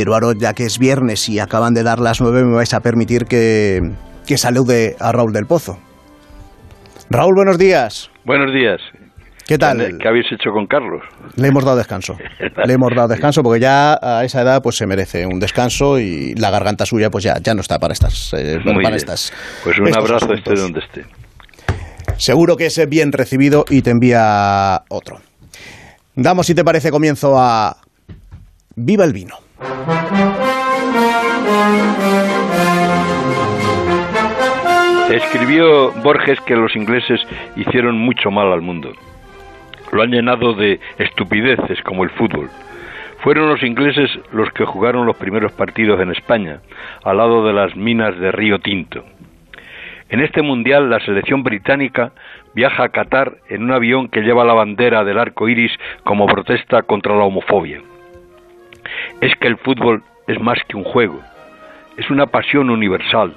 Pero ahora, ya que es viernes y acaban de dar las nueve, me vais a permitir que, que salude a Raúl del Pozo. Raúl, buenos días. Buenos días. ¿Qué tal? ¿Qué habéis hecho con Carlos? Le hemos dado descanso. Le hemos dado descanso porque ya a esa edad pues se merece un descanso y la garganta suya pues ya, ya no está para estas eh, para estas. Pues un abrazo esté donde esté. Seguro que es bien recibido y te envía otro. Damos, si te parece, comienzo a Viva el vino. Escribió Borges que los ingleses hicieron mucho mal al mundo. Lo han llenado de estupideces como el fútbol. Fueron los ingleses los que jugaron los primeros partidos en España, al lado de las minas de Río Tinto. En este mundial, la selección británica viaja a Qatar en un avión que lleva la bandera del arco iris como protesta contra la homofobia. Es que el fútbol es más que un juego, es una pasión universal,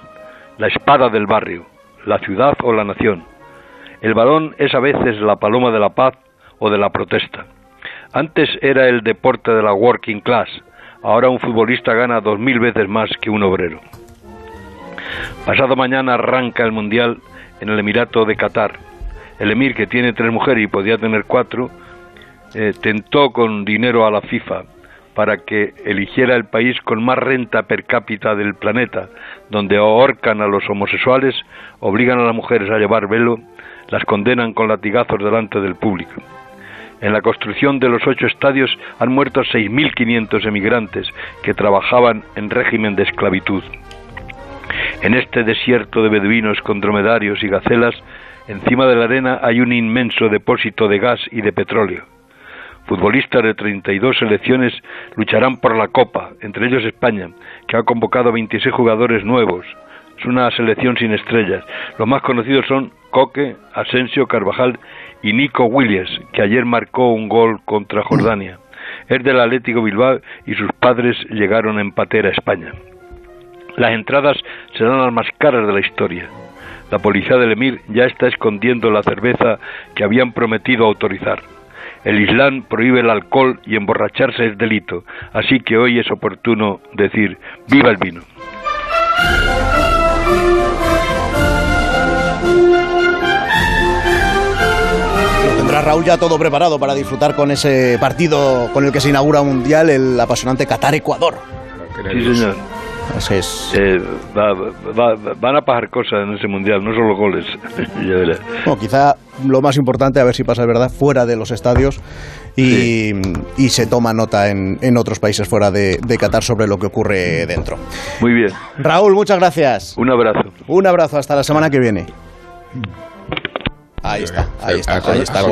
la espada del barrio, la ciudad o la nación. El balón es a veces la paloma de la paz o de la protesta. Antes era el deporte de la working class, ahora un futbolista gana dos mil veces más que un obrero. Pasado mañana arranca el Mundial en el Emirato de Qatar. El emir, que tiene tres mujeres y podía tener cuatro, eh, tentó con dinero a la FIFA para que eligiera el país con más renta per cápita del planeta, donde ahorcan a los homosexuales, obligan a las mujeres a llevar velo, las condenan con latigazos delante del público. En la construcción de los ocho estadios han muerto 6.500 emigrantes que trabajaban en régimen de esclavitud. En este desierto de beduinos con dromedarios y gacelas, encima de la arena hay un inmenso depósito de gas y de petróleo. Futbolistas de 32 selecciones lucharán por la Copa, entre ellos España, que ha convocado 26 jugadores nuevos. Es una selección sin estrellas. Los más conocidos son Coque, Asensio, Carvajal y Nico Williams, que ayer marcó un gol contra Jordania. Es del Atlético Bilbao y sus padres llegaron a empatar a España. Las entradas serán las más caras de la historia. La policía del Emir ya está escondiendo la cerveza que habían prometido autorizar. El Islam prohíbe el alcohol y emborracharse es delito, así que hoy es oportuno decir viva el vino. tendrá Raúl ya todo preparado para disfrutar con ese partido con el que se inaugura un mundial, el apasionante Qatar-Ecuador. Sí, señor. Así es. Eh, van a pasar cosas en ese mundial, no solo goles. bueno, quizá lo más importante, a ver si pasa verdad, fuera de los estadios y, y se toma nota en, en, otros países fuera de, de Qatar sobre lo que ocurre dentro. Muy bien. Raúl, muchas gracias. Un abrazo. Un abrazo, hasta la semana que viene. Ahí está, ahí está, ahí está.